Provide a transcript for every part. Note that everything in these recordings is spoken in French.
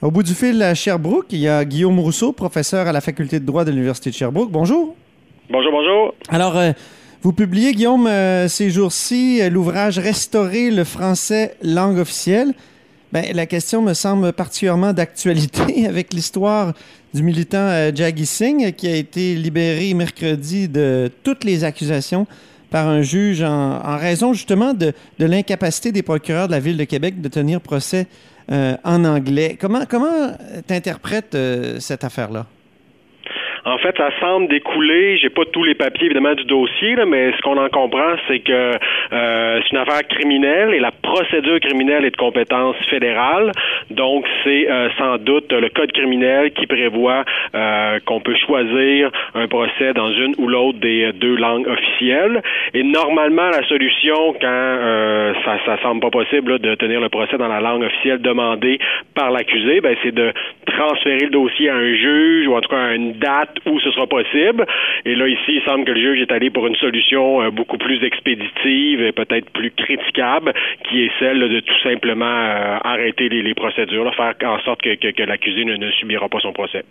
Au bout du fil à Sherbrooke, il y a Guillaume Rousseau, professeur à la faculté de droit de l'Université de Sherbrooke. Bonjour. Bonjour, bonjour. Alors, euh, vous publiez, Guillaume, euh, ces jours-ci, euh, l'ouvrage Restaurer le français langue officielle. Ben, la question me semble particulièrement d'actualité avec l'histoire du militant Jaggi Singh qui a été libéré mercredi de toutes les accusations par un juge en, raison justement de, de l'incapacité des procureurs de la Ville de Québec de tenir procès en anglais. Comment comment t'interprètes euh, cette affaire-là? En fait, ça semble découler, j'ai pas tous les papiers évidemment du dossier, mais ce qu'on en comprend, c'est que euh, c'est une affaire criminelle et la procédure criminelle est de compétence fédérale. Donc, c'est euh, sans doute le code criminel qui prévoit euh, qu'on peut choisir un procès dans une ou l'autre des deux langues officielles. Et normalement, la solution, quand ça, ça semble pas possible de tenir le procès dans la langue officielle demandée par l'accusé, ben, c'est de transférer le dossier à un juge ou en tout cas à une date où ce sera possible. Et là, ici, il semble que le juge est allé pour une solution euh, beaucoup plus expéditive et peut-être plus critiquable, qui est celle de tout simplement euh, arrêter les, procédures, faire en sorte que, l'accusé ne, subira pas son procès.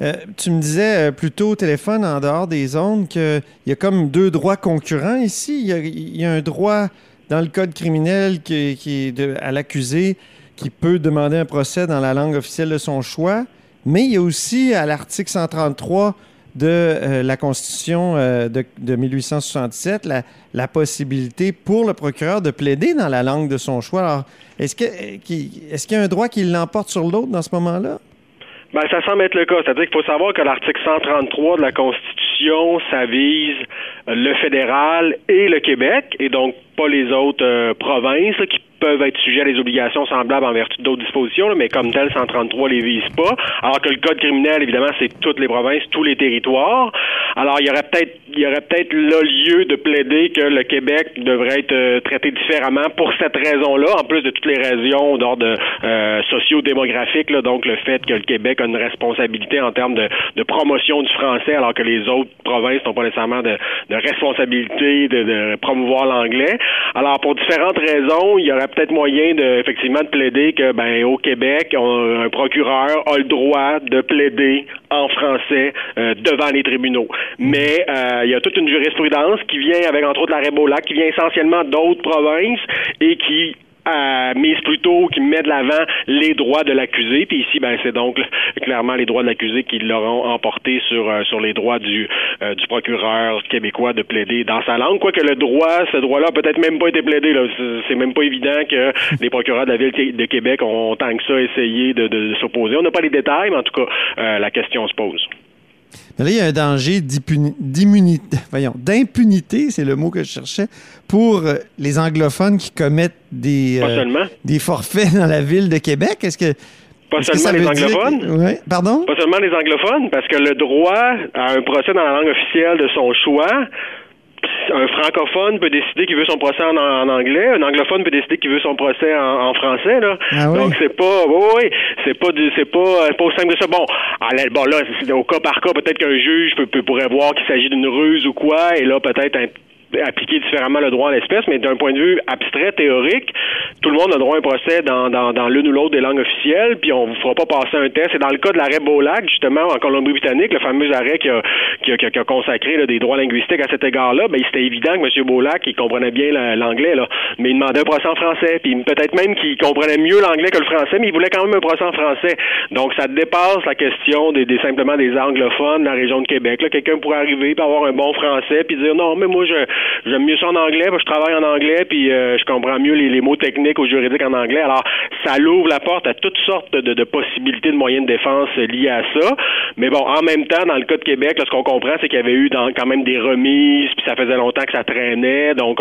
Euh, tu me disais plutôt au téléphone, en dehors des zones, qu'il y a comme deux droits concurrents ici. Il y a, un droit dans le code criminel qui, qui est à l'accusé qui peut demander un procès dans la langue officielle de son choix. Mais il y a aussi à l'article 133 de euh, la Constitution euh, de, 1867 la, possibilité pour le procureur de plaider dans la langue de son choix. Alors, est-ce qu'il est y a un droit qui l'emporte sur l'autre dans ce moment-là? Ben, ça semble être le cas. C'est-à-dire qu'il faut savoir que l'article 133 de la Constitution, ça vise le fédéral et le Québec, et donc pas les autres euh, provinces qui peuvent être sujets à des obligations semblables en vertu d'autres dispositions, mais comme tel, 133 les vise pas. Alors que le code criminel, évidemment, c'est toutes les provinces, tous les territoires. Alors, il y aurait peut-être, il y aurait peut-être le lieu de plaider que le Québec devrait être euh, traité différemment pour cette raison-là, en plus de toutes les raisons d'ordre euh, socio-démographique, donc le fait que le Québec a une responsabilité en termes de, de promotion du français, alors que les autres provinces n'ont pas nécessairement de, de responsabilité de, de promouvoir l'anglais. Alors, pour différentes raisons, il y aurait peut-être moyen de, effectivement de plaider que, ben, au Québec, un procureur a le droit de plaider en français euh, devant les tribunaux. Mais euh, il y a toute une jurisprudence qui vient avec, entre autres, la Rebola, qui vient essentiellement d'autres provinces et qui euh, mise plutôt qui met de l'avant les droits de l'accusé. Puis ici, ben c'est donc clairement les droits de l'accusé qui l'auront emporté sur euh, sur les droits du euh, du procureur québécois de plaider dans sa langue. Quoique le droit, ce droit-là, peut-être même pas été plaidé. Là. C'est même pas évident que les procureurs de la ville de Québec ont tant que ça essayé de, de, de s'opposer. On n'a pas les détails, mais en tout cas, euh, la question se pose. Là, il y a un danger d'immunité, voyons, d'impunité, c'est le mot que je cherchais, pour euh, les anglophones qui commettent des, euh, des forfaits dans la ville de Québec. Est-ce que pas seulement les anglophones? Pardon? Pas seulement les anglophones, parce que le droit à un procès dans la langue officielle de son choix, un francophone peut décider qu'il veut son procès en, anglais, un anglophone peut décider qu'il veut son procès en, français là. Ah Donc c'est pas oui, c'est pas du c'est pas pas aussi simple que ça. Bon, bon là au cas par cas peut-être qu'un juge peut, pourrait voir qu'il s'agit d'une ruse ou quoi et là peut-être un appliquer différemment le droit en l'espèce, mais d'un point de vue abstrait, théorique, tout le monde a droit à un procès dans, dans, dans l'une ou l'autre des langues officielles, puis on ne fera pas passer un test. Et dans le cas de l'arrêt Bolac, justement, en Colombie-Britannique, le fameux arrêt qui a, qui a, qui a consacré des droits linguistiques à cet égard-là, ben, c'était évident que M. Bolac, il comprenait bien l'anglais, là, mais il demandait un procès en français, puis peut-être même qu'il comprenait mieux l'anglais que le français, mais il voulait quand même un procès en français. Donc, ça dépasse la question des, des simplement des anglophones de la région de Québec. Là, quelqu'un pourrait arriver, puis avoir un bon français, puis dire non, mais moi, je, j'aime mieux ça en anglais, parce que je travaille en anglais, puis euh, je comprends mieux les, mots techniques ou juridiques en anglais. Alors, ça l'ouvre la porte à toutes sortes de, possibilités de moyens de défense liés à ça. Mais bon, en même temps, dans le cas de Québec, ce qu'on comprend, c'est qu'il y avait eu quand même des remises, puis ça faisait longtemps que ça traînait. Donc,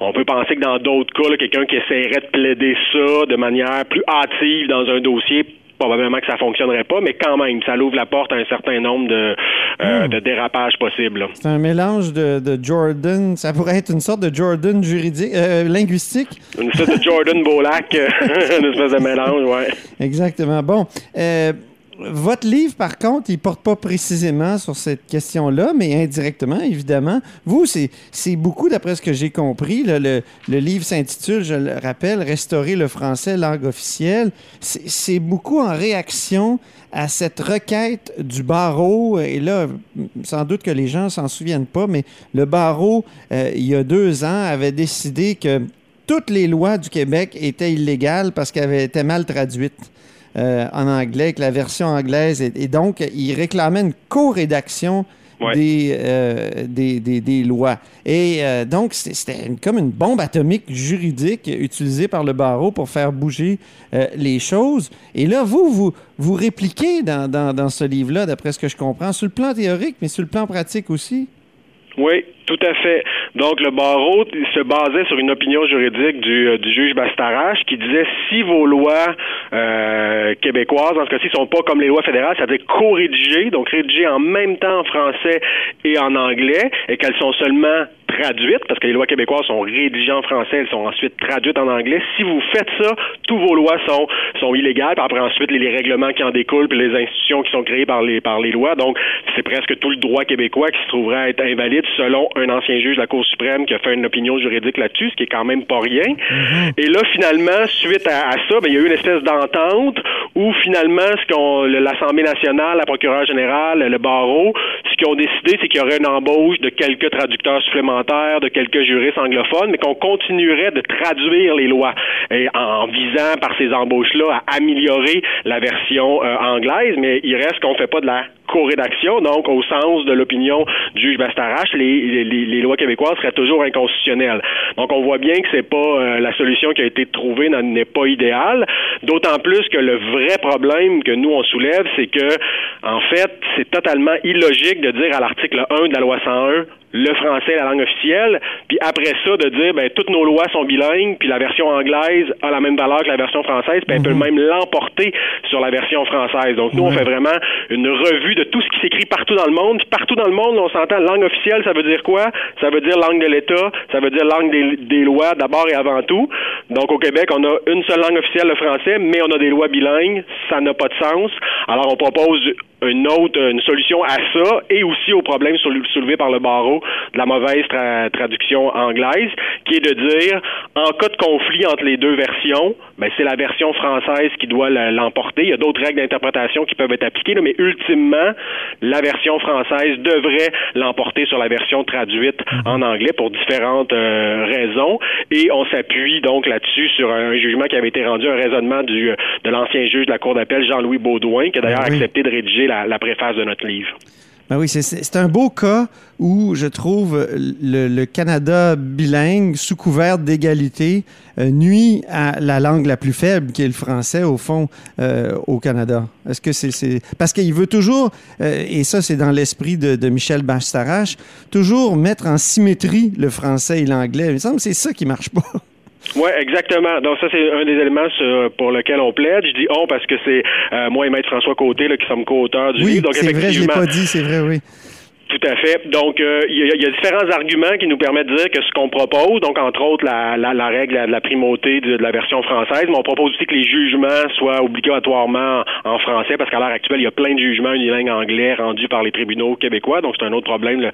on, peut penser que dans d'autres cas, quelqu'un qui essaierait de plaider ça de manière plus hâtive dans un dossier probablement que ça fonctionnerait pas, mais quand même, ça ouvre la porte à un certain nombre de, euh, hmm. dérapages possibles. C'est un mélange de, Jordan, ça pourrait être une sorte de Jordan juridique, euh, linguistique. Une sorte de Jordan Bolac, une espèce de mélange, ouais. Exactement. Bon. Euh, votre livre, par contre, il porte pas précisément sur cette question-là, mais indirectement, évidemment. Vous, c'est beaucoup, d'après ce que j'ai compris. le, livre s'intitule, je le rappelle, Restaurer le français, langue officielle. C'est beaucoup en réaction à cette requête du barreau. Et là, sans doute que les gens s'en souviennent pas, mais le barreau, euh, il y a deux ans, avait décidé que toutes les lois du Québec étaient illégales parce qu'elles avaient été mal traduites. Euh, en anglais, que la version anglaise. Et, donc, il réclamait une co-rédaction euh, des, des, des, lois. Et euh, donc, c'était comme une bombe atomique juridique utilisée par le barreau pour faire bouger les choses. Et là, vous, vous, vous répliquez dans, dans, dans ce livre-là, d'après ce que je comprends, sur le plan théorique, mais sur le plan pratique aussi. Oui, tout à fait. Donc, le barreau se basait sur une opinion juridique du, euh, du juge Bastarache qui disait si vos lois euh, québécoises, en ce cas-ci, sont pas comme les lois fédérales, c'est-à-dire co-rédigées, donc rédigées en même temps en français et en anglais, et qu'elles sont seulement traduites, parce que les lois québécoises sont rédigées en français, elles sont ensuite traduites en anglais. Si vous faites ça, tous vos lois sont, sont illégales, puis après ensuite les, règlements qui en découlent, puis les institutions qui sont créées par les, par les lois. Donc, c'est presque tout le droit québécois qui se trouverait à être invalide selon un ancien juge de la Cour suprême qui a fait une opinion juridique là-dessus, ce qui est quand même pas rien. Mm-hmm. Et là, finalement, suite à, ça, ben, il y a eu une espèce d'entente où finalement, ce qu'on l'Assemblée nationale, la procureure générale, le barreau, qu'ils ont décidé, c'est qu'il y aurait une embauche de quelques traducteurs supplémentaires, de quelques juristes anglophones, mais qu'on continuerait de traduire les lois et en visant par ces embauches-là à améliorer la version euh, anglaise, mais il reste qu'on fait pas de la co-rédaction, donc au sens de l'opinion du juge Bastarache, les, lois québécoises seraient toujours inconstitutionnelles. Donc on voit bien que c'est pas euh, la solution qui a été trouvée n'est pas idéale, d'autant plus que le vrai problème que nous on soulève, c'est que en fait, c'est totalement illogique de dire à l'article 1 de la loi 101 le français la langue officielle, puis après ça, de dire, ben, toutes nos lois sont bilingues, puis la version anglaise a la même valeur que la version française, puis elle peut mhm. même l'emporter sur la version française. Donc, nous, on fait vraiment une revue de tout ce qui s'écrit partout dans le monde. partout dans le monde, on s'entend langue officielle, ça veut dire quoi? Ça veut dire langue de l'État, ça veut dire langue des, des lois d'abord et avant tout. Donc, au Québec, on a une seule langue officielle, le français, mais on a des lois bilingues. Ça n'a pas de sens. Alors, on propose une autre une solution à ça et aussi au problème soulevé par le barreau de la mauvaise traduction anglaise, qui est de dire en cas de conflit entre les deux versions, ben c'est la version française qui doit l'emporter. Il y a d'autres règles d'interprétation qui peuvent être appliquées, mais ultimement, la version française devrait l'emporter sur la version traduite mhm. en anglais pour différentes euh, raisons. Et on s'appuie donc là-dessus sur un, jugement qui avait été rendu, un raisonnement du, de l'ancien juge de la Cour d'appel, Jean-Louis Baudouin, qui a d'ailleurs accepté de rédiger la, préface de notre livre. Ben oui, c'est un beau cas où je trouve le, Canada bilingue, sous couvert d'égalité, euh, nuit à la langue la plus faible, qui est le français, au fond, euh, au Canada. Est-ce que c'est... Parce qu'il veut toujours, euh, et ça c'est dans l'esprit de, de, Michel Bastarache, toujours mettre en symétrie le français et l'anglais. Il me semble que c'est ça qui marche pas. Oui, exactement. Donc ça, c'est un des éléments pour lequel on plaide. Je dis on parce que c'est euh, moi et Maître François Côté là, qui sommes co-auteurs du oui, livre. Donc c'est vrai, je l'ai pas dit, c'est vrai, oui. Tout à fait. Donc, euh, il y, a différents arguments qui nous permettent de dire que ce qu'on propose, donc entre autres la, la, la règle de la primauté de, la version française, mais on propose aussi que les jugements soient obligatoirement en français, parce qu'à l'heure actuelle, il y a plein de jugements unilingues anglais rendus par les tribunaux québécois, donc c'est un autre problème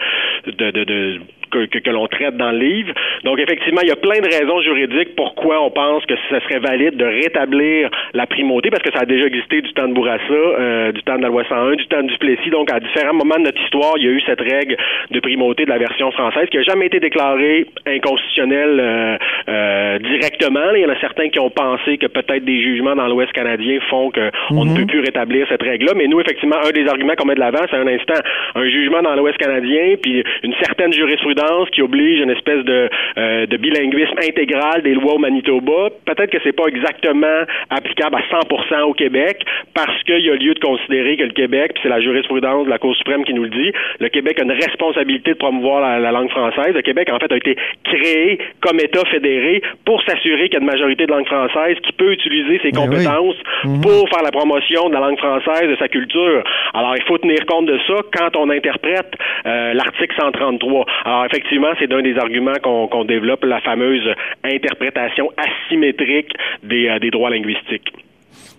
de, de, de que, que, l'on traite dans le livre. Donc, effectivement, il y a plein de raisons juridiques pourquoi on pense que ce serait valide de rétablir la primauté, parce que ça a déjà existé du temps de Bourassa, euh, du temps de la loi 101, du temps du Plessis. Donc, à différents moments de notre histoire, il y a eu cette règle de primauté de la version française qui n'a jamais été déclarée inconstitutionnelle euh, euh, directement. Il y en a certains qui ont pensé que peut-être des jugements dans l'Ouest canadien font qu'on ne mhm. peut plus rétablir cette règle-là. Mais nous, effectivement, un des arguments qu'on met de l'avant, c'est un instant un jugement dans l'Ouest canadien, puis une certaine jurisprudence qui oblige une espèce de, euh, de bilinguisme intégral des lois au Manitoba. Peut-être que c'est pas exactement applicable à 100% au Québec parce qu'il y a lieu de considérer que le Québec, puis c'est la jurisprudence de la Cour suprême qui nous le dit, le Québec a une responsabilité de promouvoir la, langue française. Le Québec, en fait, a été créé comme État fédéré pour s'assurer qu'il y a une majorité de langue française qui peut utiliser ses ben compétences mhm. pour faire la promotion de la langue française, de sa culture. Alors, il faut tenir compte de ça quand on interprète euh, l'article 133. Alors, effectivement, c'est d'un des arguments qu'on développe, la fameuse interprétation asymétrique des, euh, des droits linguistiques.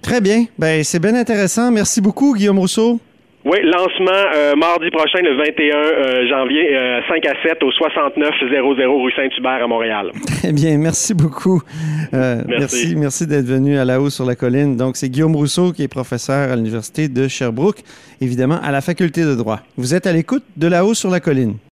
Très bien. Ben, c'est bien intéressant. Merci beaucoup, Guillaume Rousseau. Oui, lancement euh, mardi prochain, le 21 euh, janvier, 5 à 7 au 6900 rue Saint-Hubert à Montréal. Très bien, merci beaucoup. merci. Merci, d'être venu à La Haut sur la colline. Donc, c'est Guillaume Rousseau qui est professeur à l'Université de Sherbrooke, évidemment à la faculté de droit. Vous êtes à l'écoute de La Haut sur la colline.